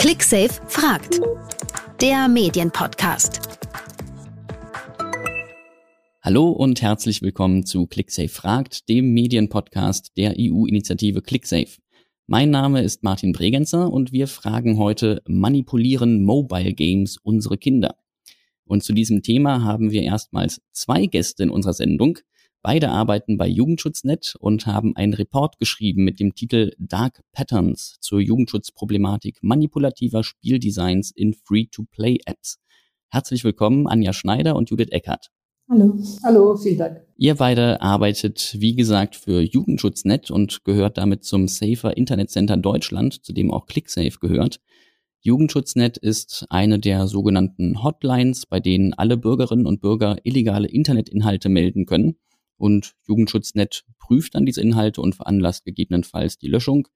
ClickSafe fragt. Der Medienpodcast. Hallo und herzlich willkommen zu ClickSafe fragt, dem Medienpodcast der EU-Initiative ClickSafe. Mein Name ist Martin Bregenzer und wir fragen heute, manipulieren Mobile Games unsere Kinder? Und zu diesem Thema haben wir erstmals zwei Gäste in unserer Sendung. Beide arbeiten bei Jugendschutznet und haben einen Report geschrieben mit dem Titel Dark Patterns zur Jugendschutzproblematik manipulativer Spieldesigns in Free-to-Play-Apps. Herzlich willkommen, Anja Schneider und Judith Eckert. Hallo. Hallo, vielen Dank. Ihr beide arbeitet, wie gesagt, für Jugendschutznet und gehört damit zum Safer Internet Center Deutschland, zu dem auch ClickSafe gehört. Jugendschutznet ist eine der sogenannten Hotlines, bei denen alle Bürgerinnen und Bürger illegale Internetinhalte melden können und Jugendschutznet prüft dann diese Inhalte und veranlasst gegebenenfalls die Löschung,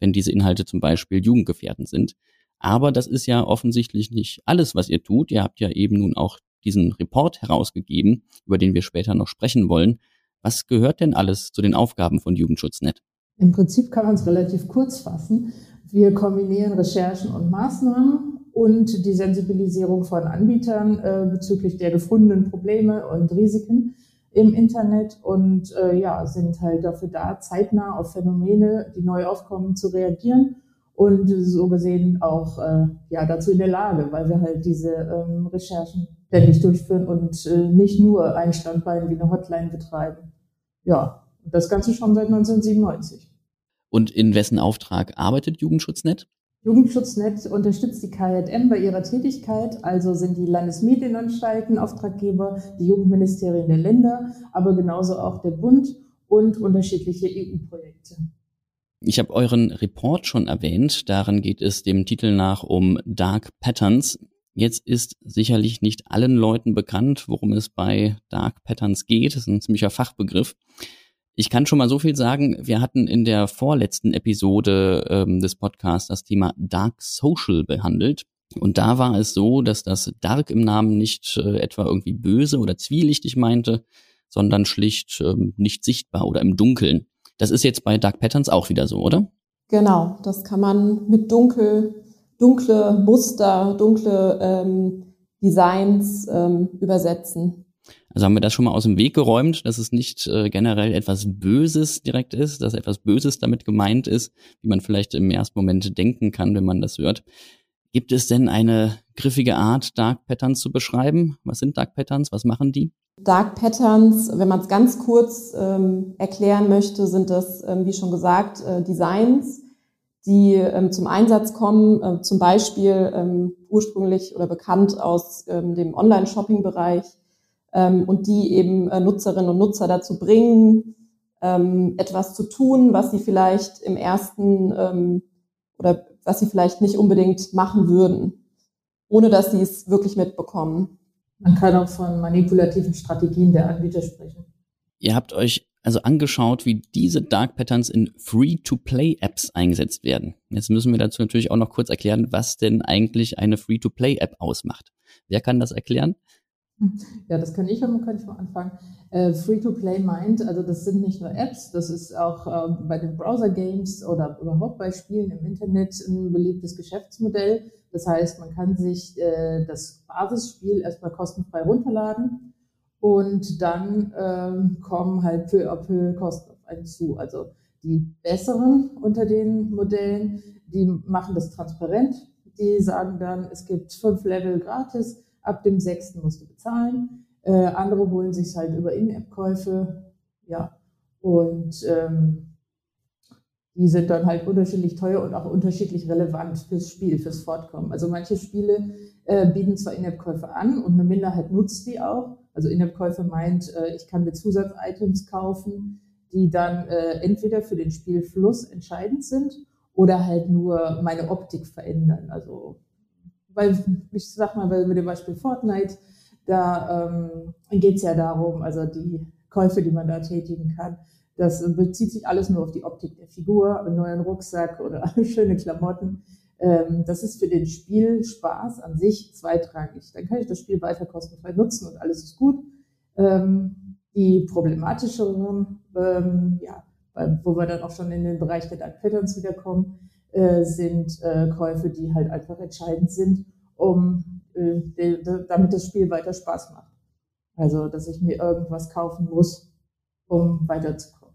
wenn diese Inhalte zum Beispiel jugendgefährdend sind. Aber das ist ja offensichtlich nicht alles, was ihr tut. Ihr habt ja eben nun auch diesen Report herausgegeben, über den wir später noch sprechen wollen. Was gehört denn alles zu den Aufgaben von Jugendschutznet? Im Prinzip kann man es relativ kurz fassen. Wir kombinieren Recherchen und Maßnahmen und die Sensibilisierung von Anbietern äh, bezüglich der gefundenen Probleme und Risiken im Internet und äh, ja, sind halt dafür da, zeitnah auf Phänomene, die neu aufkommen, zu reagieren und so gesehen auch äh, ja, dazu in der Lage, weil wir halt diese ähm, Recherchen ständig durchführen und äh, nicht nur ein Standbein wie eine Hotline betreiben. Ja, das Ganze schon seit 1997. Und in wessen Auftrag arbeitet Jugendschutznet? Jugendschutznet unterstützt die KJM bei ihrer Tätigkeit, also sind die Landesmedienanstalten Auftraggeber, die Jugendministerien der Länder, aber genauso auch der Bund und unterschiedliche EU-Projekte. Ich habe euren Report schon erwähnt. Darin geht es dem Titel nach um Dark Patterns. Jetzt ist sicherlich nicht allen Leuten bekannt, worum es bei Dark Patterns geht. Das ist ein ziemlicher Fachbegriff. Ich kann schon mal so viel sagen, wir hatten in der vorletzten Episode ähm, des Podcasts das Thema Dark Social behandelt. Und da war es so, dass das Dark im Namen nicht äh, etwa irgendwie böse oder zwielichtig meinte, sondern schlicht ähm, nicht sichtbar oder im Dunkeln. Das ist jetzt bei Dark Patterns auch wieder so, oder? Genau, das kann man mit dunkel, dunkle Muster, dunkle ähm, Designs ähm, übersetzen. Also haben wir das schon mal aus dem Weg geräumt, dass es nicht äh, generell etwas Böses direkt ist, dass etwas Böses damit gemeint ist, wie man vielleicht im ersten Moment denken kann, wenn man das hört. Gibt es denn eine griffige Art, Dark Patterns zu beschreiben? Was sind Dark Patterns? Was machen die? Dark Patterns, wenn man es ganz kurz ähm, erklären möchte, sind das, ähm, wie schon gesagt, äh, Designs, die ähm, zum Einsatz kommen, äh, zum Beispiel ähm, ursprünglich oder bekannt aus ähm, dem Online-Shopping-Bereich ähm, und die eben äh, Nutzerinnen und Nutzer dazu bringen, ähm, etwas zu tun, was sie vielleicht im ersten ähm, oder was sie vielleicht nicht unbedingt machen würden, ohne dass sie es wirklich mitbekommen. Man kann auch von manipulativen Strategien der Anbieter sprechen. Ihr habt euch also angeschaut, wie diese Dark Patterns in Free-to-Play-Apps eingesetzt werden. Jetzt müssen wir dazu natürlich auch noch kurz erklären, was denn eigentlich eine Free-to-Play-App ausmacht. Wer kann das erklären? Ja, das kann ich, aber kann ich mal anfangen. Äh, Free-to-Play meint, also das sind nicht nur Apps, das ist auch äh, bei den Browser-Games oder überhaupt bei Spielen im Internet ein beliebtes Geschäftsmodell. Das heißt, man kann sich äh, das Basisspiel erstmal kostenfrei runterladen und dann ähm, kommen halt peu à peu Kosten auf einen zu. Also die besseren unter den Modellen, die machen das transparent. Die sagen dann, es gibt fünf Level gratis Ab dem sechsten musst du bezahlen. Äh, andere holen sich halt über In-App-Käufe. Ja, und ähm, die sind dann halt unterschiedlich teuer und auch unterschiedlich relevant fürs Spiel, fürs Fortkommen. Also manche Spiele äh, bieten zwar In-App-Käufe an und eine Minderheit nutzt die auch. Also In-App-Käufe meint, äh, ich kann mir Zusatz-Items kaufen, die dann äh, entweder für den Spielfluss entscheidend sind oder halt nur meine Optik verändern. Also weil ich sag mal, bei dem Beispiel Fortnite, da ähm, geht es ja darum, also die Käufe, die man da tätigen kann, das bezieht sich alles nur auf die Optik der Figur, einen neuen Rucksack oder schöne Klamotten. Ähm, das ist für den Spielspaß an sich zweitrangig. Dann kann ich das Spiel weiter kostenfrei nutzen und alles ist gut. Ähm, die problematischeren, ähm, ja, wo wir dann auch schon in den Bereich der Dark Patterns wiederkommen, äh, sind äh, Käufe, die halt einfach entscheidend sind, um äh, de, de, damit das Spiel weiter Spaß macht. Also, dass ich mir irgendwas kaufen muss, um weiterzukommen.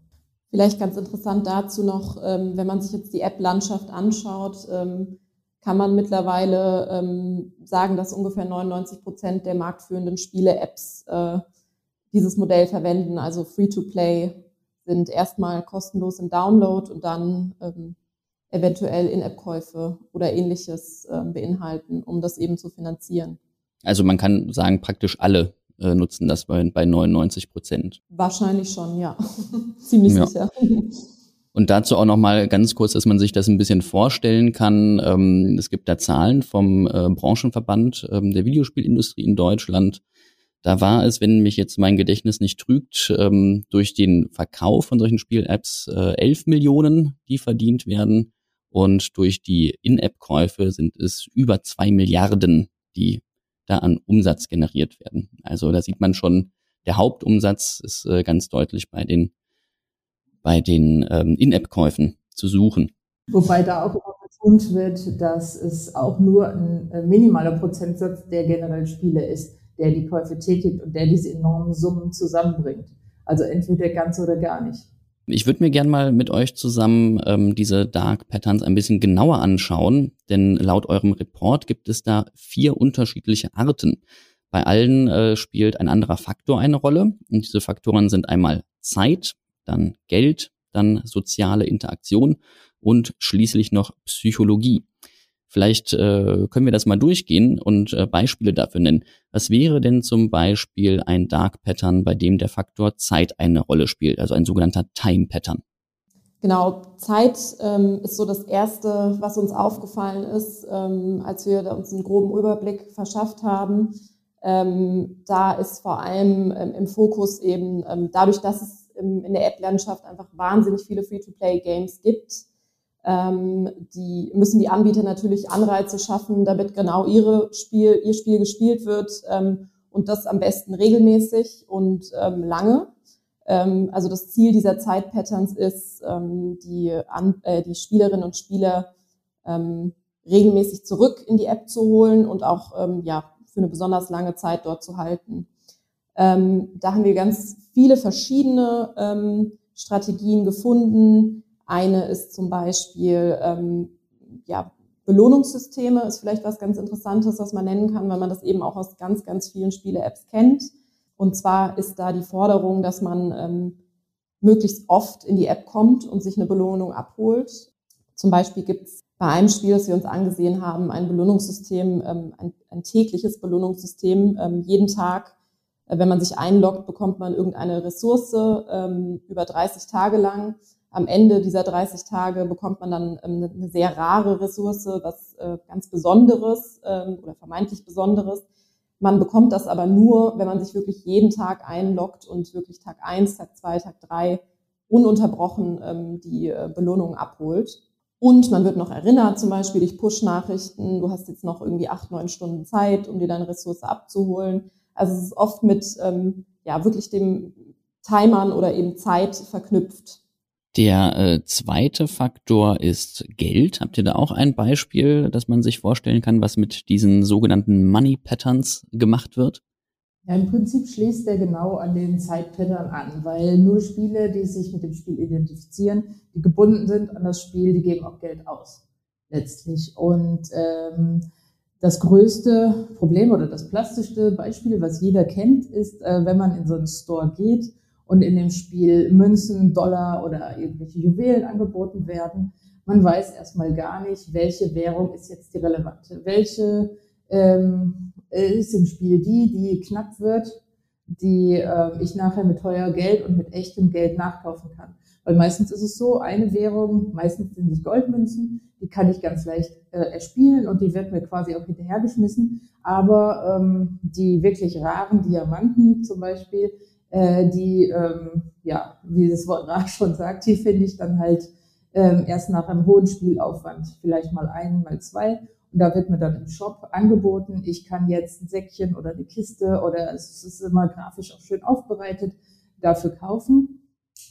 Vielleicht ganz interessant dazu noch, ähm, wenn man sich jetzt die App-Landschaft anschaut, ähm, kann man mittlerweile ähm, sagen, dass ungefähr 99 Prozent der marktführenden Spiele-Apps äh, dieses Modell verwenden, also Free-to-Play sind erstmal kostenlos im Download und dann ähm, eventuell In-App-Käufe oder ähnliches äh, beinhalten, um das eben zu finanzieren. Also man kann sagen, praktisch alle äh, nutzen das bei, bei 99 Prozent. Wahrscheinlich schon, ja. Ziemlich ja. sicher. Und dazu auch noch mal ganz kurz, dass man sich das ein bisschen vorstellen kann. Ähm, es gibt da Zahlen vom äh, Branchenverband ähm, der Videospielindustrie in Deutschland. Da war es, wenn mich jetzt mein Gedächtnis nicht trügt, ähm, durch den Verkauf von solchen Spiel-Apps äh, 11 Millionen, die verdient werden. Und durch die In-App-Käufe sind es über zwei Milliarden, die da an Umsatz generiert werden. Also da sieht man schon, der Hauptumsatz ist äh, ganz deutlich bei den, bei den ähm, In-App-Käufen zu suchen. Wobei da auch immer betont wird, dass es auch nur ein äh, minimaler Prozentsatz der generellen Spiele ist der die Käufe tätigt und der diese enormen Summen zusammenbringt. Also entweder ganz oder gar nicht. Ich würde mir gern mal mit euch zusammen ähm, diese Dark Patterns ein bisschen genauer anschauen, denn laut eurem Report gibt es da vier unterschiedliche Arten. Bei allen äh, spielt ein anderer Faktor eine Rolle und diese Faktoren sind einmal Zeit, dann Geld, dann soziale Interaktion und schließlich noch Psychologie. Vielleicht äh, können wir das mal durchgehen und äh, Beispiele dafür nennen. Was wäre denn zum Beispiel ein Dark Pattern, bei dem der Faktor Zeit eine Rolle spielt, also ein sogenannter Time Pattern? Genau, Zeit ähm, ist so das Erste, was uns aufgefallen ist, ähm, als wir uns einen groben Überblick verschafft haben. Ähm, da ist vor allem ähm, im Fokus eben ähm, dadurch, dass es in der App-Landschaft einfach wahnsinnig viele Free-to-Play-Games gibt, ähm, die müssen die Anbieter natürlich Anreize schaffen, damit genau ihre Spiel, ihr Spiel gespielt wird ähm, und das am besten regelmäßig und ähm, lange. Ähm, also das Ziel dieser Zeitpatterns ist, ähm, die, An äh, die Spielerinnen und Spieler ähm, regelmäßig zurück in die App zu holen und auch ähm, ja, für eine besonders lange Zeit dort zu halten. Ähm, da haben wir ganz viele verschiedene ähm, Strategien gefunden, eine ist zum Beispiel ähm, ja, Belohnungssysteme, ist vielleicht was ganz Interessantes, was man nennen kann, weil man das eben auch aus ganz, ganz vielen Spiele-Apps kennt. Und zwar ist da die Forderung, dass man ähm, möglichst oft in die App kommt und sich eine Belohnung abholt. Zum Beispiel gibt es bei einem Spiel, das wir uns angesehen haben, ein Belohnungssystem, ähm, ein, ein, tägliches Belohnungssystem. Ähm, jeden Tag, äh, wenn man sich einloggt, bekommt man irgendeine Ressource ähm, über 30 Tage lang am Ende dieser 30 Tage bekommt man dann ähm, eine sehr rare Ressource, was äh, ganz Besonderes ähm, oder vermeintlich Besonderes. Man bekommt das aber nur, wenn man sich wirklich jeden Tag einloggt und wirklich Tag eins, Tag zwei, Tag drei ununterbrochen ähm, die äh, Belohnung abholt. Und man wird noch erinnert, zum Beispiel durch Push-Nachrichten, du hast jetzt noch irgendwie acht, neun Stunden Zeit, um dir deine Ressource abzuholen. Also es ist oft mit ja wirklich dem Timern oder eben Zeit verknüpft. Der äh, zweite Faktor ist Geld. Habt ihr da auch ein Beispiel, dass man sich vorstellen kann, was mit diesen sogenannten Money Patterns gemacht wird? Ja, im Prinzip schließt er genau an den Zeitpattern an, weil nur Spiele, die sich mit dem Spiel identifizieren, die gebunden sind an das Spiel, die geben auch Geld aus, letztlich. Und ähm, das größte Problem oder das plastischste Beispiel, was jeder kennt, ist, äh, wenn man in so einen Store geht und in dem Spiel Münzen, Dollar oder irgendwelche Juwelen angeboten werden. Man weiß erstmal gar nicht, welche Währung ist jetzt die relevante, welche ähm, ist im Spiel die, die knapp wird, die äh, ich nachher mit teuer Geld und mit echtem Geld nachkaufen kann. Weil meistens ist es so, eine Währung, meistens sind es Goldmünzen, die kann ich ganz leicht äh, erspielen und die wird mir quasi auch hinterhergeschmissen. Aber ähm, die wirklich raren Diamanten zum Beispiel, äh, die, ähm, ja, wie das Wort nach schon sagt, die finde ich dann halt ähm, erst nach einem hohen Spielaufwand, vielleicht mal ein, mal zwei. Und da wird mir dann im Shop angeboten, ich kann jetzt ein Säckchen oder eine Kiste oder es ist immer grafisch auch schön aufbereitet, dafür kaufen.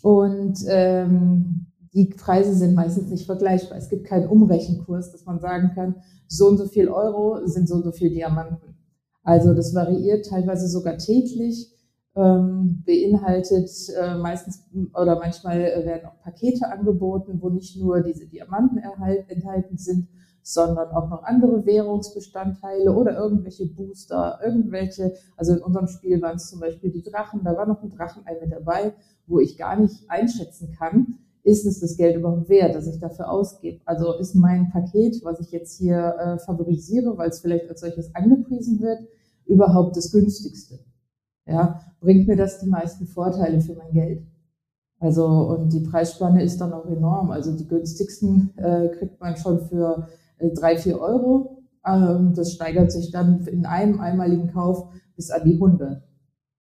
Und ähm, die Preise sind meistens nicht vergleichbar. Es gibt keinen Umrechenkurs, dass man sagen kann, so und so viel Euro sind so und so viel Diamanten. Also das variiert teilweise sogar täglich, ähm, beinhaltet äh, meistens oder manchmal werden auch Pakete angeboten, wo nicht nur diese Diamanten erhalt, enthalten sind, sondern auch noch andere Währungsbestandteile oder irgendwelche Booster, irgendwelche, also in unserem Spiel waren es zum Beispiel die Drachen, da war noch ein Drachenei mit dabei, wo ich gar nicht einschätzen kann, ist es das Geld überhaupt wert, dass ich dafür ausgebe? Also ist mein Paket, was ich jetzt hier äh, favorisiere, weil es vielleicht als solches angepriesen wird, überhaupt das günstigste? Ja, bringt mir das die meisten Vorteile für mein Geld? Also, und die Preisspanne ist dann auch enorm. Also die günstigsten äh, kriegt man schon für äh, drei, vier Euro. Ähm, das steigert sich dann in einem einmaligen Kauf bis an die 100.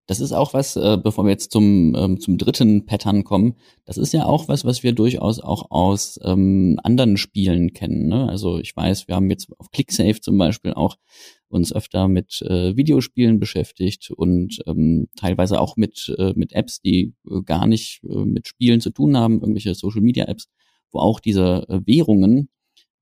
Das ist auch was, äh, bevor wir jetzt zum, ähm, zum dritten Pattern kommen, das ist ja auch was, was wir durchaus auch aus ähm, anderen Spielen kennen. Ne? Also ich weiß, wir haben jetzt auf ClickSafe zum Beispiel auch uns öfter mit äh, Videospielen beschäftigt und ähm, teilweise auch mit, äh, mit Apps, die äh, gar nicht äh, mit Spielen zu tun haben, irgendwelche Social-Media-Apps, wo auch diese äh, Währungen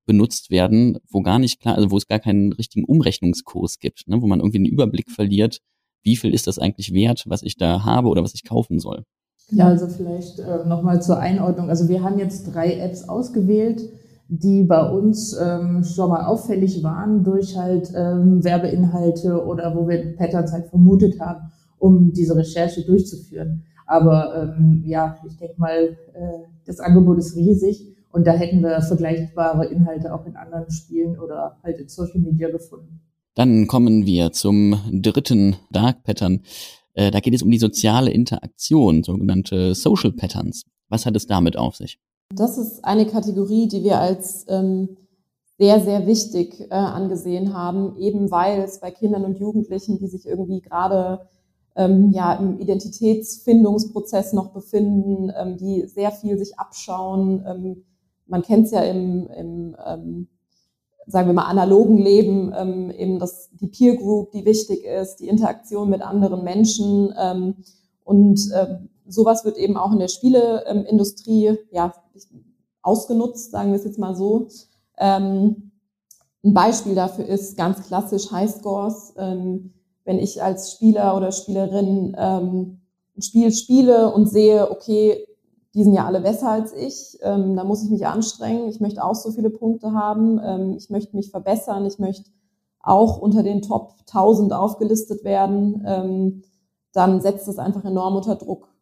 benutzt werden, wo gar nicht klar, also wo es gar keinen richtigen Umrechnungskurs gibt, ne? wo man irgendwie einen Überblick verliert, wie viel ist das eigentlich wert, was ich da habe oder was ich kaufen soll. Ja, also vielleicht äh, nochmal zur Einordnung. Also wir haben jetzt drei Apps ausgewählt, die bei uns ähm, schon mal auffällig waren durch halt ähm, Werbeinhalte oder wo wir Patterns halt vermutet haben, um diese Recherche durchzuführen. Aber ähm, ja, ich denke mal, äh, das Angebot ist riesig und da hätten wir vergleichbare Inhalte auch in anderen Spielen oder halt in Social Media gefunden. Dann kommen wir zum dritten Dark Pattern. Äh, da geht es um die soziale Interaktion, sogenannte Social Patterns. Was hat es damit auf sich? Das ist eine Kategorie, die wir als ähm, sehr, sehr wichtig äh, angesehen haben, eben weil es bei Kindern und Jugendlichen, die sich irgendwie gerade ähm, ja, im Identitätsfindungsprozess noch befinden, ähm, die sehr viel sich abschauen. Ähm, man kennt es ja im, im ähm, sagen wir mal, analogen Leben, ähm, eben das, die Peer Group, die wichtig ist, die Interaktion mit anderen Menschen. Ähm, und äh, sowas wird eben auch in der Spieleindustrie ja, ausgenutzt, sagen wir es jetzt mal so. Ähm, ein Beispiel dafür ist ganz klassisch Highscores. Ähm, wenn ich als Spieler oder Spielerin ähm, ein Spiel spiele und sehe, okay, die sind ja alle besser als ich, ähm, da muss ich mich anstrengen, ich möchte auch so viele Punkte haben, ähm, ich möchte mich verbessern, ich möchte auch unter den Top 1000 aufgelistet werden, ähm, dann setzt es einfach enorm unter Druck.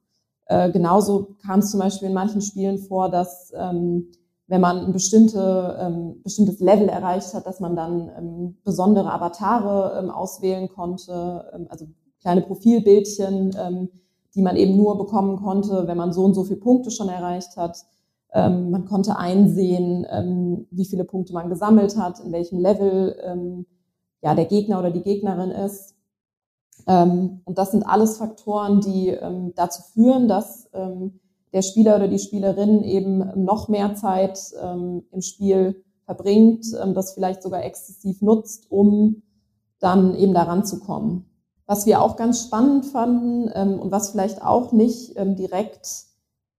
Äh, genauso kam es zum Beispiel in manchen Spielen vor, dass ähm, wenn man ein bestimmte, ähm, bestimmtes Level erreicht hat, dass man dann ähm, besondere Avatare ähm, auswählen konnte, ähm, also kleine Profilbildchen, ähm, die man eben nur bekommen konnte, wenn man so und so viele Punkte schon erreicht hat. Ähm, man konnte einsehen, ähm, wie viele Punkte man gesammelt hat, in welchem Level ähm, ja, der Gegner oder die Gegnerin ist. Ähm, und das sind alles Faktoren, die ähm, dazu führen, dass ähm, der Spieler oder die Spielerin eben noch mehr Zeit im Spiel verbringt, das vielleicht sogar exzessiv nutzt, um dann eben daran zu kommen. Was wir auch ganz spannend fanden und was vielleicht auch nicht direkt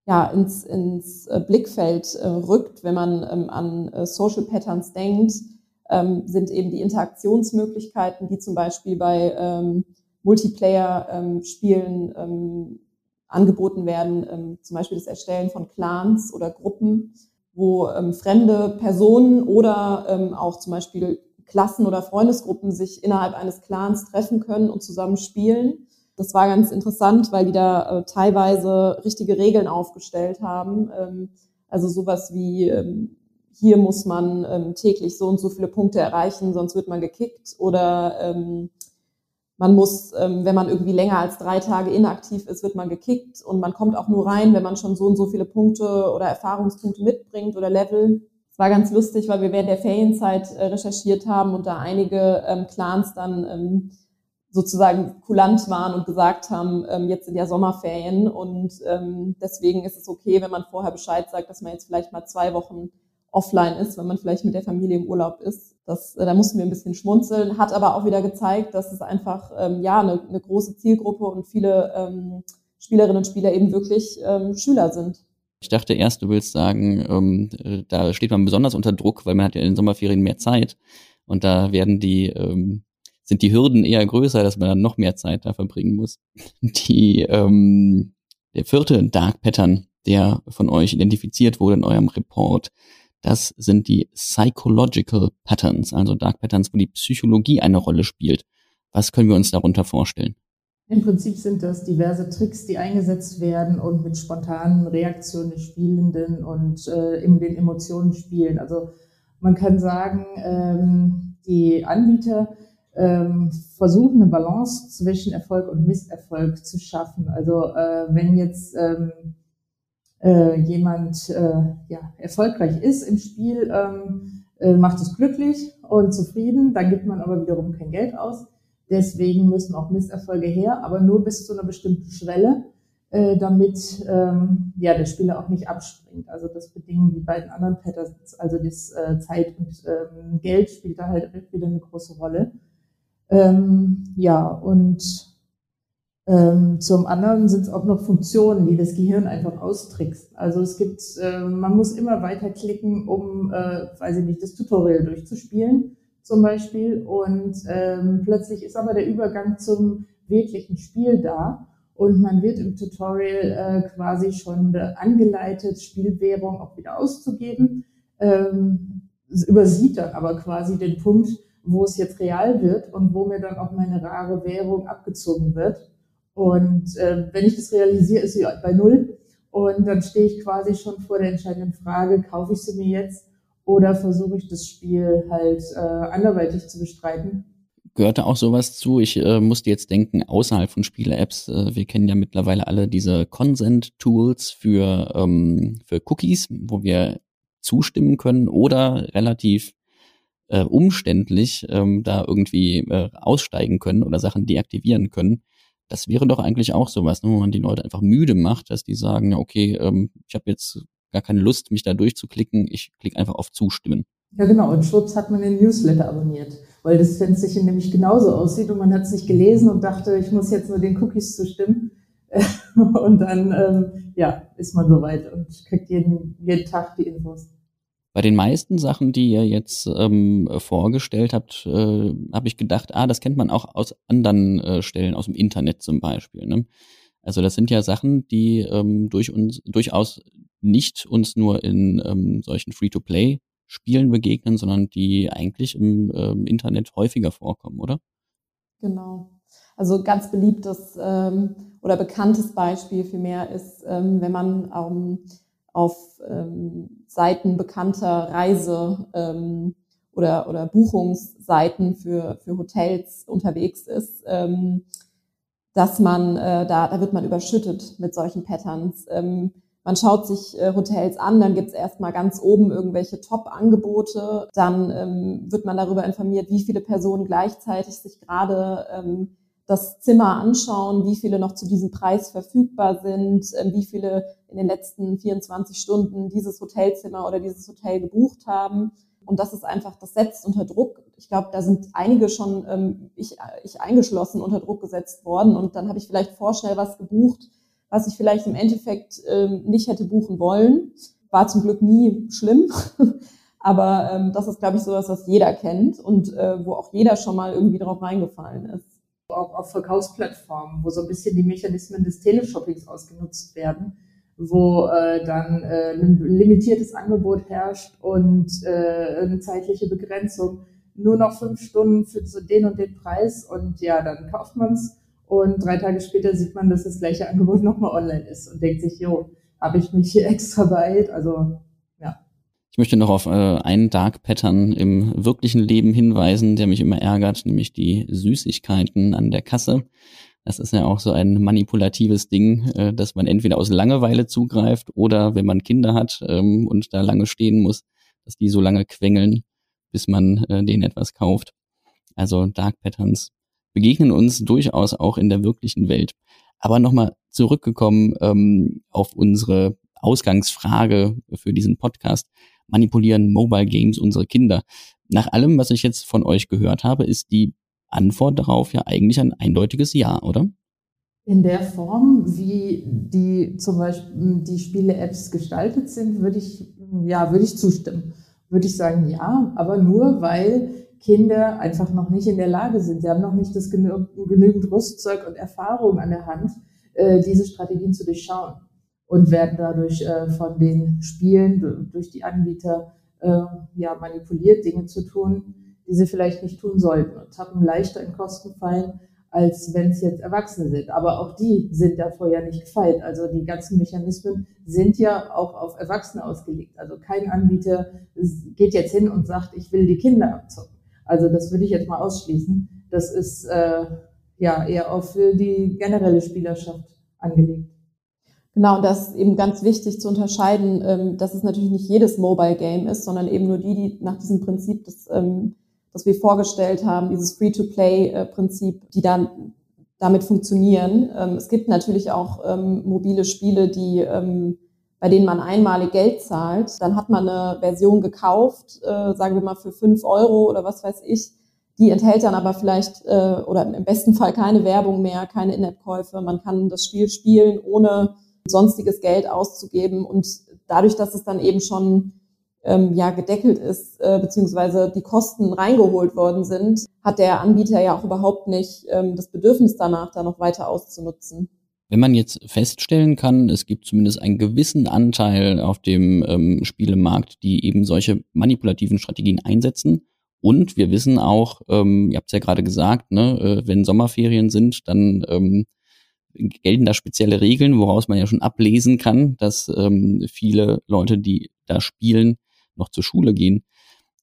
ja, ins, ins äh, Blickfeld äh, rückt, wenn man an äh, Social Patterns denkt, sind eben die Interaktionsmöglichkeiten, die zum Beispiel bei Multiplayer-Spielen ähm, angeboten werden, zum Beispiel das Erstellen von Clans oder Gruppen, wo fremde Personen oder auch zum Beispiel Klassen oder Freundesgruppen sich innerhalb eines Clans treffen können und zusammen spielen. Das war ganz interessant, weil die da äh, teilweise richtige Regeln aufgestellt haben. Ähm, also sowas wie, ähm, hier muss man ähm, täglich so und so viele Punkte erreichen, sonst wird man gekickt. Oder ähm, man muss, ähm, wenn man irgendwie länger als drei Tage inaktiv ist, wird man gekickt. Und man kommt auch nur rein, wenn man schon so und so viele Punkte oder Erfahrungspunkte mitbringt oder Level. Es war ganz lustig, weil wir während der Ferienzeit äh, recherchiert haben und da einige ähm, Clans dann ähm, sozusagen kulant waren und gesagt haben, ähm, jetzt sind ja Sommerferien und ähm, deswegen ist es okay, wenn man vorher Bescheid sagt, dass man jetzt vielleicht mal zwei Wochen offline ist, wenn man vielleicht mit der Familie im Urlaub ist. Das, äh, da mussten wir ein bisschen schmunzeln, hat aber auch wieder gezeigt, dass es einfach ähm, ja eine, eine große Zielgruppe und viele ähm, Spielerinnen und Spieler eben wirklich ähm, Schüler sind. Ich dachte erst, du willst sagen, ähm, äh, da steht man besonders unter Druck, weil man hat ja in den Sommerferien mehr Zeit und da werden die ähm, sind die Hürden eher größer, dass man dann noch mehr Zeit da verbringen muss. Die ähm, der vierte Dark Pattern, der von euch identifiziert wurde in eurem Report, das sind die Psychological Patterns, also Dark Patterns, wo die Psychologie eine Rolle spielt. Was können wir uns darunter vorstellen? Im Prinzip sind das diverse Tricks, die eingesetzt werden und mit spontanen Reaktionen des Spielenden und äh, in den Emotionen spielen. Also man kann sagen, ähm, die Anbieter ähm, versuchen eine Balance zwischen Erfolg und Misserfolg zu schaffen. Also äh, wenn jetzt ähm, äh, jemand äh, ja, erfolgreich ist im Spiel, ähm, äh, macht es glücklich und zufrieden, dann gibt man aber wiederum kein Geld aus. Deswegen müssen auch Misserfolge her, aber nur bis zu einer bestimmten Schwelle, äh, damit ähm, ja, der Spieler auch nicht abspringt. Also das bedingen die beiden anderen Patterns, also das äh, Zeit und ähm, Geld spielt da halt wieder eine große Rolle. Ähm, ja, und ähm, zum anderen sind es auch noch Funktionen, die das Gehirn einfach austrickst. Also es gibt, äh, man muss immer weiter klicken, um, äh, weiß ich nicht, das Tutorial durchzuspielen zum Beispiel. Und ähm, plötzlich ist aber der Übergang zum wirklichen Spiel da. Und man wird im Tutorial äh, quasi schon angeleitet, Spielwährung auch wieder auszugeben. Ähm, übersieht dann aber quasi den Punkt, wo es jetzt real wird und wo mir dann auch meine rare Währung abgezogen wird. Und äh, wenn ich das realisiere, ist sie bei null. Und dann stehe ich quasi schon vor der entscheidenden Frage, kaufe ich sie mir jetzt oder versuche ich das Spiel halt äh, anderweitig zu bestreiten. Gehörte auch sowas zu? Ich äh, musste jetzt denken, außerhalb von Spiele-Apps, äh, wir kennen ja mittlerweile alle diese Consent-Tools für, ähm, für Cookies, wo wir zustimmen können oder relativ äh, umständlich ähm, da irgendwie äh, aussteigen können oder Sachen deaktivieren können. Das wäre doch eigentlich auch sowas, ne, wo man die Leute einfach müde macht, dass die sagen, okay, ähm, ich habe jetzt gar keine Lust, mich da durchzuklicken, ich klicke einfach auf Zustimmen. Ja, genau. Und schwupps hat man den Newsletter abonniert, weil das Fensterchen nämlich genauso aussieht und man hat es nicht gelesen und dachte, ich muss jetzt nur den Cookies zustimmen. und dann, ähm, ja, ist man soweit und kriegt jeden, jeden Tag die Infos. Bei den meisten Sachen, die ihr jetzt ähm, vorgestellt habt, äh, habe ich gedacht, ah, das kennt man auch aus anderen äh, Stellen, aus dem Internet zum Beispiel. Ne? Also das sind ja Sachen, die ähm, durch uns durchaus nicht uns nur in ähm, solchen Free-to-Play-Spielen begegnen, sondern die eigentlich im ähm, Internet häufiger vorkommen, oder? Genau. Also ganz beliebtes ähm, oder bekanntes Beispiel vielmehr ist, ähm, wenn man ähm, auf ähm, Seiten bekannter Reise ähm, oder, oder Buchungsseiten für, für Hotels unterwegs ist, ähm, dass man, äh, da, da wird man überschüttet mit solchen Patterns. Ähm, man schaut sich äh, Hotels an, dann gibt's erstmal ganz oben irgendwelche Top-Angebote, dann ähm, wird man darüber informiert, wie viele Personen gleichzeitig sich gerade ähm, das Zimmer anschauen, wie viele noch zu diesem Preis verfügbar sind, ähm, wie viele in den letzten 24 Stunden dieses Hotelzimmer oder dieses Hotel gebucht haben. Und das ist einfach, das setzt unter Druck. Ich glaube, da sind einige schon, ähm, ich, ich eingeschlossen, unter Druck gesetzt worden. Und dann habe ich vielleicht vorschnell was gebucht, was ich vielleicht im Endeffekt ähm, nicht hätte buchen wollen. War zum Glück nie schlimm. Aber ähm, das ist, glaube ich, sowas, was jeder kennt und äh, wo auch jeder schon mal irgendwie drauf reingefallen ist auch auf Verkaufsplattformen, wo so ein bisschen die Mechanismen des Teleshoppings ausgenutzt werden, wo äh, dann äh, ein limitiertes Angebot herrscht und äh, eine zeitliche Begrenzung. Nur noch fünf Stunden für so den und den Preis und ja, dann kauft man es und drei Tage später sieht man, dass das gleiche Angebot nochmal online ist und denkt sich, jo, habe ich mich hier extra beeilt? Also ich möchte noch auf äh, einen Dark Pattern im wirklichen Leben hinweisen, der mich immer ärgert, nämlich die Süßigkeiten an der Kasse. Das ist ja auch so ein manipulatives Ding, äh, dass man entweder aus Langeweile zugreift oder wenn man Kinder hat ähm, und da lange stehen muss, dass die so lange quengeln, bis man äh, denen etwas kauft. Also Dark Patterns begegnen uns durchaus auch in der wirklichen Welt. Aber nochmal zurückgekommen ähm, auf unsere Ausgangsfrage für diesen Podcast manipulieren Mobile Games unsere Kinder? Nach allem, was ich jetzt von euch gehört habe, ist die Antwort darauf ja eigentlich ein eindeutiges Ja, oder? In der Form, wie die zum Beispiel die Spiele-Apps gestaltet sind, würde ich, ja, würde ich zustimmen. Würde ich sagen, ja, aber nur, weil Kinder einfach noch nicht in der Lage sind. Sie haben noch nicht das genü genügend Rüstzeug und Erfahrung an der Hand, äh, diese Strategien zu durchschauen und werden dadurch äh, von den Spielen durch die Anbieter äh, ja, manipuliert, Dinge zu tun, die sie vielleicht nicht tun sollten und haben leichter in Kosten fallen, als wenn es jetzt Erwachsene sind. Aber auch die sind davor ja nicht gefeit. Also die ganzen Mechanismen sind ja auch auf Erwachsene ausgelegt. Also kein Anbieter geht jetzt hin und sagt, ich will die Kinder abzocken. Also das würde ich jetzt mal ausschließen. Das ist äh, ja eher auf die generelle Spielerschaft angelegt. Genau, und das ist eben ganz wichtig zu unterscheiden, ähm, dass es natürlich nicht jedes Mobile Game ist, sondern eben nur die, die nach diesem Prinzip, das, ähm, das wir vorgestellt haben, dieses Free-to-Play-Prinzip, die dann damit funktionieren. Ähm, es gibt natürlich auch ähm, mobile Spiele, die, ähm, bei denen man einmalig Geld zahlt. Dann hat man eine Version gekauft, äh, sagen wir mal für fünf Euro oder was weiß ich. Die enthält dann aber vielleicht äh, oder im besten Fall keine Werbung mehr, keine In-App-Käufe. Man kann das Spiel spielen, ohne sonstiges Geld auszugeben. Und dadurch, dass es dann eben schon ähm, ja gedeckelt ist, äh, beziehungsweise die Kosten reingeholt worden sind, hat der Anbieter ja auch überhaupt nicht ähm, das Bedürfnis danach, da noch weiter auszunutzen. Wenn man jetzt feststellen kann, es gibt zumindest einen gewissen Anteil auf dem ähm, Spielemarkt, die eben solche manipulativen Strategien einsetzen. Und wir wissen auch, ähm, ihr habt es ja gerade gesagt, ne, äh, wenn Sommerferien sind, dann ähm, gelten da spezielle Regeln, woraus man ja schon ablesen kann, dass ähm, viele Leute, die da spielen, noch zur Schule gehen.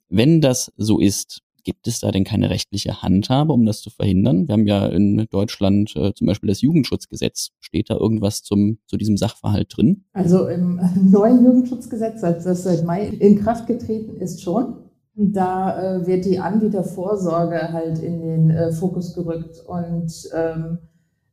Wenn das so ist, gibt es da denn keine rechtliche Handhabe, um das zu verhindern? Wir haben ja in Deutschland äh, zum Beispiel das Jugendschutzgesetz. Steht da irgendwas zum, zu diesem Sachverhalt drin? Also im neuen Jugendschutzgesetz, das seit Mai in Kraft getreten ist, schon. Da äh, wird die Anbietervorsorge halt in den äh, Fokus gerückt und ähm,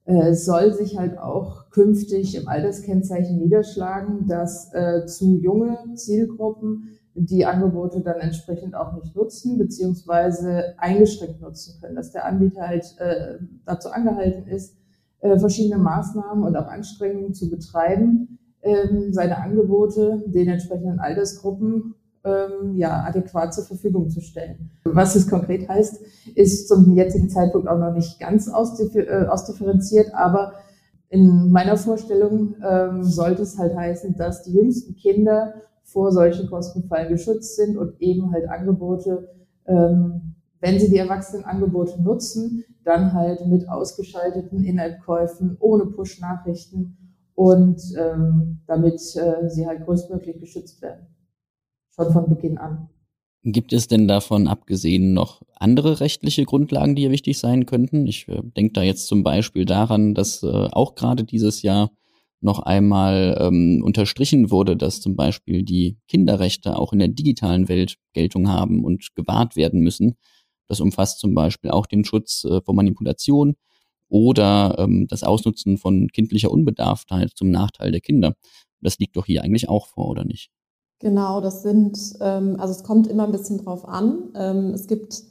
äh, soll sich halt auch künftig im Alterskennzeichen niederschlagen, dass äh, zu junge Zielgruppen die Angebote dann entsprechend auch nicht nutzen, beziehungsweise eingeschränkt nutzen können, dass der Anbieter halt äh, dazu angehalten ist, äh, verschiedene Maßnahmen und auch Anstrengungen zu betreiben, ähm, seine Angebote den entsprechenden Altersgruppen ähm, ja, adäquat zur Verfügung zu stellen. Was es konkret heißt, ist zum jetzigen Zeitpunkt auch noch nicht ganz äh, ausdifferenziert, aber in meiner Vorstellung ähm, sollte es halt heißen, dass die jüngsten Kinder vor solchen Kostenfallen geschützt sind und eben halt Angebote, ähm, wenn sie die Erwachsenenangebote nutzen, dann halt mit ausgeschalteten In-App-Käufen, ohne Push-Nachrichten und ähm, damit äh, sie halt größtmöglich geschützt werden schon von Beginn an. Gibt es denn davon abgesehen noch andere rechtliche Grundlagen, die hier wichtig sein könnten? Ich äh, denke da jetzt zum Beispiel daran, dass äh, auch gerade dieses Jahr noch einmal ähm, unterstrichen wurde, dass zum Beispiel die Kinderrechte auch in der digitalen Welt Geltung haben und gewahrt werden müssen. Das umfasst zum Beispiel auch den Schutz äh, vor Manipulation oder ähm, das Ausnutzen von kindlicher Unbedarftheit zum Nachteil der Kinder. Das liegt doch hier eigentlich auch vor, oder nicht? Genau, das sind, ähm, also es kommt immer ein bisschen drauf an. Ähm, es gibt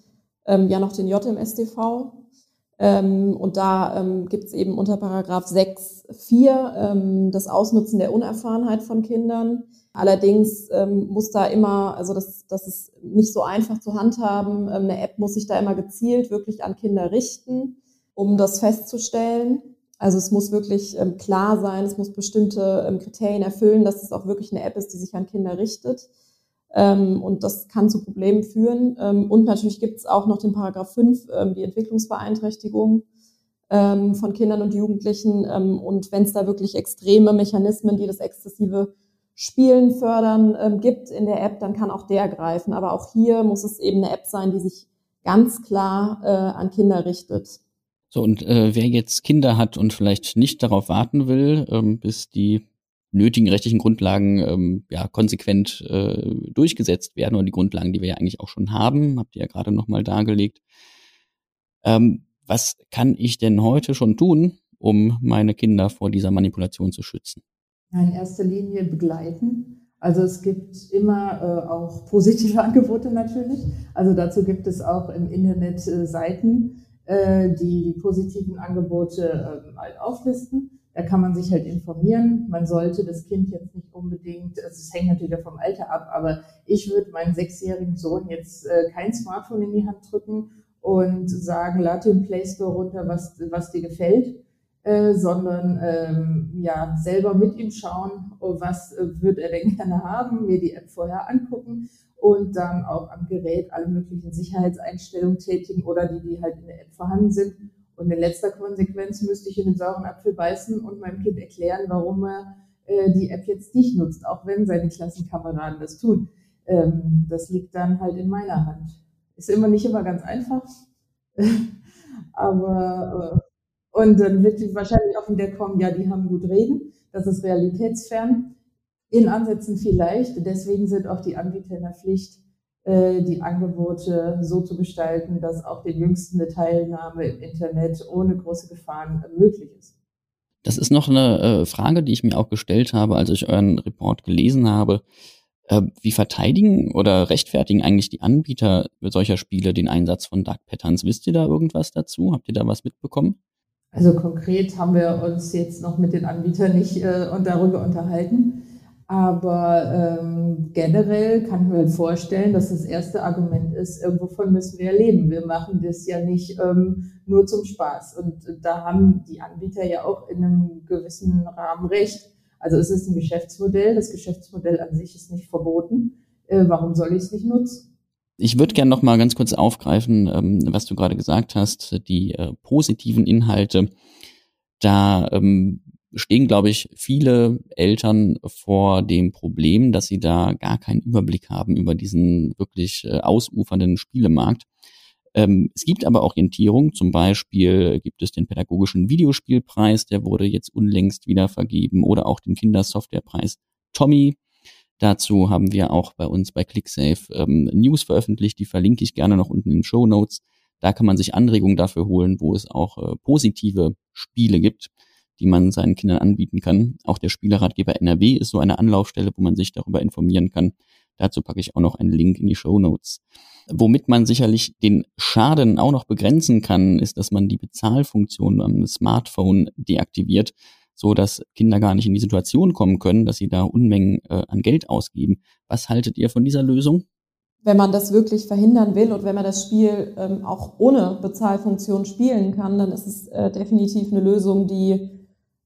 ähm, ja noch den JMSDV ähm, und da ähm, gibt es eben unter Paragraph 6.4 ähm, das Ausnutzen der Unerfahrenheit von Kindern. Allerdings ähm, muss da immer, also das, das ist nicht so einfach zu handhaben. Ähm, eine App muss sich da immer gezielt wirklich an Kinder richten, um das festzustellen. Also es muss wirklich ähm, klar sein, es muss bestimmte ähm, Kriterien erfüllen, dass es auch wirklich eine App ist, die sich an Kinder richtet. Ähm, und das kann zu Problemen führen. Ähm, und natürlich gibt es auch noch den Paragraph 5, ähm, die Entwicklungsbeeinträchtigung ähm, von Kindern und Jugendlichen. und wenn es da wirklich extreme Mechanismen, die das exzessive Spielen fördern, gibt in der App, dann kann auch der greifen. Aber auch hier muss es eben eine App sein, die sich ganz klar äh, an Kinder richtet. So, und äh, wer jetzt Kinder hat und vielleicht nicht darauf warten will, ähm, bis die nötigen rechtlichen Grundlagen ähm, ja konsequent äh, durchgesetzt werden oder die Grundlagen, die wir ja eigentlich auch schon haben, habt ihr ja gerade nochmal dargelegt. Ähm, was kann ich denn heute schon tun, um meine Kinder vor dieser Manipulation zu schützen? In erster Linie begleiten. Also es gibt immer äh, auch positive Angebote natürlich. Also dazu gibt es auch im Internet äh, Seiten, äh, die die positiven Angebote äh, halt auflisten. Da kann man sich halt informieren. Man sollte das Kind jetzt nicht unbedingt, also es hängt natürlich vom Alter ab, aber ich würde meinen sechsjährigen Sohn jetzt äh, kein Smartphone in die Hand drücken und sagen, lad den Play Store runter, was, was dir gefällt, äh, sondern ähm, ja selber mit ihm schauen, oh, was äh, wird er denn gerne haben, mir die App vorher angucken und dann auch am Gerät alle möglichen Sicherheitseinstellungen tätigen oder die, die halt in der App vorhanden sind und in letzter Konsequenz müsste ich in den sauren Apfel beißen und meinem Kind erklären, warum er äh, die App jetzt nicht nutzt, auch wenn seine Klassenkameraden das tun. Ähm, das liegt dann halt in meiner Hand. Ist immer nicht immer ganz einfach, aber äh, und dann wird wahrscheinlich auch wieder kommen, ja, die haben gut reden, das ist realitätsfern. In Ansätzen vielleicht, deswegen sind auch die Anbieter in der Pflicht, äh, die Angebote so zu gestalten, dass auch den Jüngsten eine Teilnahme im Internet ohne große Gefahren möglich ist. Das ist noch eine äh, Frage, die ich mir auch gestellt habe, als ich euren Report gelesen habe. Äh, wie verteidigen oder rechtfertigen eigentlich die Anbieter solcher Spiele den Einsatz von Dark Patterns? Wisst ihr da irgendwas dazu? Habt ihr da was mitbekommen? Also konkret haben wir uns jetzt noch mit den Anbietern nicht äh, darüber unterhalten. Aber ähm, generell kann ich mir vorstellen, dass das erste Argument ist, wovon müssen wir leben? Wir machen das ja nicht ähm, nur zum Spaß. Und da haben die Anbieter ja auch in einem gewissen Rahmen recht. Also es ist ein Geschäftsmodell. Das Geschäftsmodell an sich ist nicht verboten. Äh, warum soll ich es nicht nutzen? Ich würde gerne noch mal ganz kurz aufgreifen, ähm, was du gerade gesagt hast, die äh, positiven Inhalte. Da ähm, stehen, glaube ich, viele Eltern vor dem Problem, dass sie da gar keinen Überblick haben über diesen wirklich äh, ausufernden Spielemarkt. Ähm, es gibt aber Orientierung, zum Beispiel gibt es den pädagogischen Videospielpreis, der wurde jetzt unlängst wieder vergeben, oder auch den Kindersoftwarepreis Tommy. Dazu haben wir auch bei uns bei ClickSafe ähm, News veröffentlicht, die verlinke ich gerne noch unten in den Show Notes. Da kann man sich Anregungen dafür holen, wo es auch äh, positive Spiele gibt die man seinen Kindern anbieten kann. Auch der Spieleratgeber NRW ist so eine Anlaufstelle, wo man sich darüber informieren kann. Dazu packe ich auch noch einen Link in die Show Notes. Womit man sicherlich den Schaden auch noch begrenzen kann, ist, dass man die Bezahlfunktion am Smartphone deaktiviert, so dass Kinder gar nicht in die Situation kommen können, dass sie da Unmengen äh, an Geld ausgeben. Was haltet ihr von dieser Lösung? Wenn man das wirklich verhindern will und wenn man das Spiel ähm, auch ohne Bezahlfunktion spielen kann, dann ist es äh, definitiv eine Lösung, die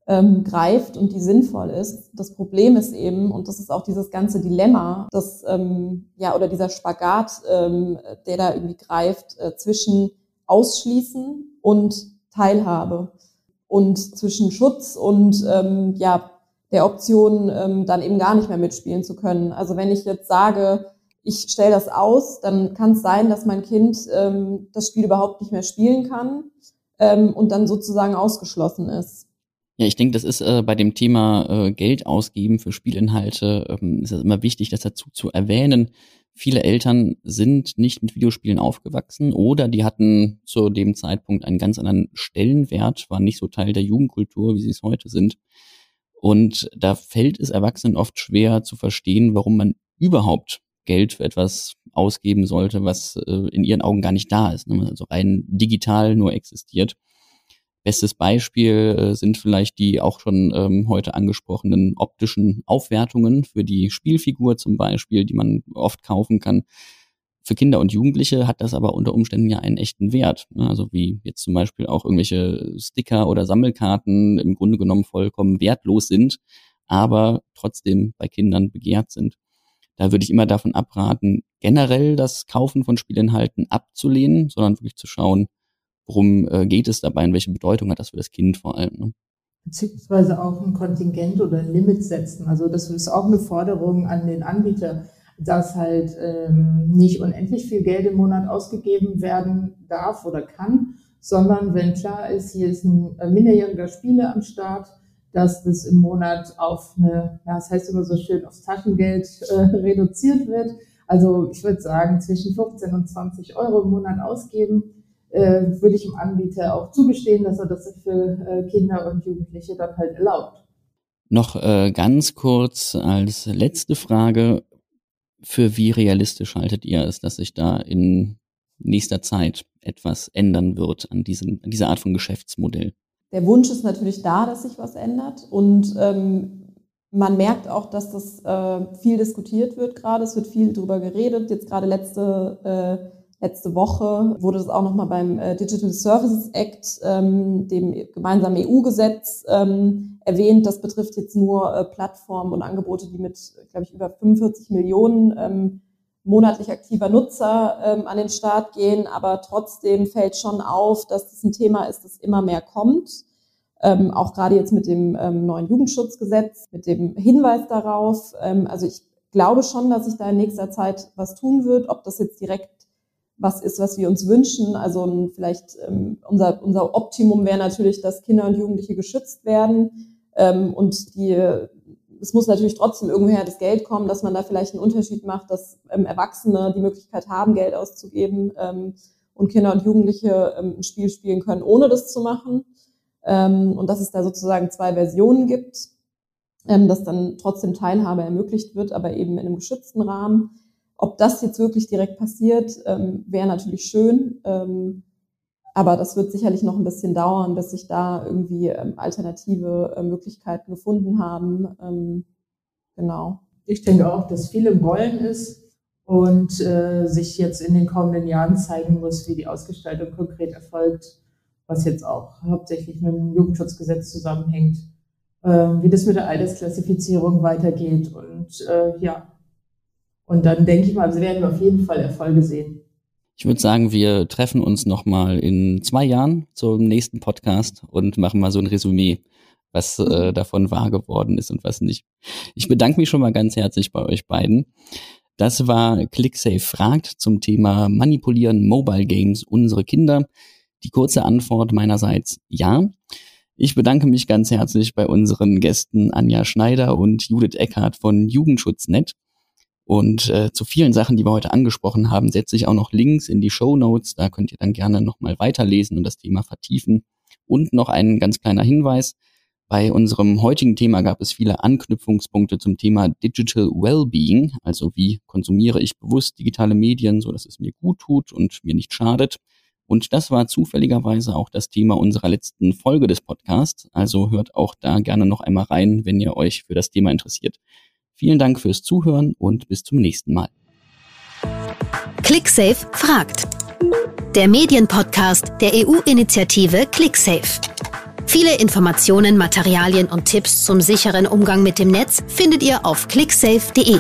ähm, greift und die sinnvoll ist. Das Problem ist eben, und das ist auch dieses ganze Dilemma, das, ähm, ja, oder dieser Spagat, ähm, der da irgendwie greift, äh, zwischen Ausschließen und Teilhabe und zwischen Schutz und ähm, ja, der Option, ähm, dann eben gar nicht mehr mitspielen zu können. Also wenn ich jetzt sage, ich stelle das aus, dann kann es sein, dass mein Kind ähm, das Spiel überhaupt nicht mehr spielen kann ähm, und dann sozusagen ausgeschlossen ist. Ja, ich denke, das ist äh, bei dem Thema äh, Geld ausgeben für Spielinhalte, ähm, ist es immer wichtig, das dazu zu erwähnen. Viele Eltern sind nicht mit Videospielen aufgewachsen oder die hatten zu dem Zeitpunkt einen ganz anderen Stellenwert, waren nicht so Teil der Jugendkultur, wie sie es heute sind. Und da fällt es Erwachsenen oft schwer zu verstehen, warum man überhaupt Geld für etwas ausgeben sollte, was äh, in ihren Augen gar nicht da ist, ne? also rein digital nur existiert. Bestes Beispiel äh, sind vielleicht die auch schon ähm, heute angesprochenen optischen Aufwertungen für die Spielfigur zum Beispiel, die man oft kaufen kann. Für Kinder und Jugendliche hat das aber unter Umständen ja einen echten Wert. Ne? Also wie jetzt zum Beispiel auch irgendwelche Sticker oder Sammelkarten im Grunde genommen vollkommen wertlos sind, aber trotzdem bei Kindern begehrt sind. Da würde ich immer davon abraten, generell das Kaufen von Spielinhalten abzulehnen, sondern wirklich zu schauen, worum äh, geht es dabei und welche Bedeutung hat das für das Kind vor allem. Ne? Beziehungsweise auch ein Kontingent oder ein Limit setzen. Also das ist auch eine Forderung an den Anbieter, dass halt ähm, nicht unendlich viel Geld im Monat ausgegeben werden darf oder kann, sondern wenn klar ist, hier ist ein äh, minderjähriger Spieler am Start, dass das im Monat auf eine, ja, das heißt immer so schön, aufs Taschengeld äh, reduziert wird. Also ich würde sagen, zwischen 15 und 20 Euro im Monat ausgeben äh, würde ich dem Anbieter auch zugestehen, dass er das für äh, Kinder und Jugendliche dann halt erlaubt. Noch äh, ganz kurz als letzte Frage, für wie realistisch haltet ihr es, dass sich da in nächster Zeit etwas ändern wird an, diesem, an dieser Art von Geschäftsmodell? Der Wunsch ist natürlich da, dass sich was ändert und ähm, man merkt auch, dass das äh, viel diskutiert wird gerade. Es wird viel drüber geredet. Jetzt gerade letzte, äh, letzte Woche wurde das auch nochmal beim äh, Digital Services Act, ähm, dem gemeinsamen EU-Gesetz, ähm, erwähnt. Das betrifft jetzt nur äh, Plattformen und Angebote, die mit, glaube ich, über 45 Millionen ähm, monatlich aktiver Nutzer ähm, an den Start gehen. Aber trotzdem fällt schon auf, dass das ein Thema ist, das immer mehr kommt. Ähm, auch gerade jetzt mit dem ähm, neuen Jugendschutzgesetz, mit dem Hinweis darauf. Also ich glaube schon, dass sich da in nächster Zeit was tun wird. Ob das jetzt direkt was ist, was wir uns wünschen. Also vielleicht ähm, unser, unser Optimum wäre natürlich, dass Kinder und Jugendliche geschützt werden. Ähm, und die es muss natürlich trotzdem irgendwoher das Geld kommen, dass man da vielleicht einen Unterschied macht, dass ähm, Erwachsene die Möglichkeit haben, Geld auszugeben ähm, und Kinder und Jugendliche ähm, ein Spiel spielen können, ohne das zu machen. Ähm, und dass es da sozusagen zwei Versionen gibt, ähm, dass dann trotzdem Teilhabe ermöglicht wird, aber eben in einem geschützten Rahmen. Ob das jetzt wirklich direkt passiert, ähm, wäre natürlich schön. Ähm, aber das wird sicherlich noch ein bisschen dauern, bis sich da irgendwie ähm, alternative äh, Möglichkeiten gefunden haben. Ähm, genau. Ich denke auch, dass viel im Rollen ist und äh, sich jetzt in den kommenden Jahren zeigen muss, wie die Ausgestaltung konkret erfolgt, was jetzt auch hauptsächlich mit dem Jugendschutzgesetz zusammenhängt, äh, wie das mit der Altersklassifizierung weitergeht und äh, ja. Und dann denke ich mal, also werden auf jeden Fall Erfolge sehen. Ich würde sagen, wir treffen uns nochmal in zwei Jahren zum nächsten Podcast und machen mal so ein Resümee, was äh, mhm. davon wahr geworden ist und was nicht. Ich bedanke mich schon mal ganz herzlich bei euch beiden. Das war ClickSafe fragt zum Thema Manipulieren Mobile Games unsere Kinder. Die kurze Antwort meinerseits ja. Ich bedanke mich ganz herzlich bei unseren Gästen Anja Schneider und Judith Eckhardt von Jugendschutznet. Und äh, zu vielen Sachen, die wir heute angesprochen haben, setze ich auch noch Links in die Show Notes. Da könnt ihr dann gerne nochmal weiterlesen und das Thema vertiefen. Und noch ein ganz kleiner Hinweis. Bei unserem heutigen Thema gab es viele Anknüpfungspunkte zum Thema Digital Wellbeing, also wie konsumiere ich bewusst digitale Medien, so dass es mir gut tut und mir nicht schadet. Und das war zufälligerweise auch das Thema unserer letzten Folge des Podcasts. Also hört auch da gerne noch einmal rein, wenn ihr euch für das Thema interessiert. Vielen Dank fürs Zuhören und bis zum nächsten Mal. ClickSafe fragt. Der Medienpodcast der EU-Initiative ClickSafe. Viele Informationen, Materialien und Tipps zum sicheren Umgang mit dem Netz findet ihr auf clicksafe.de.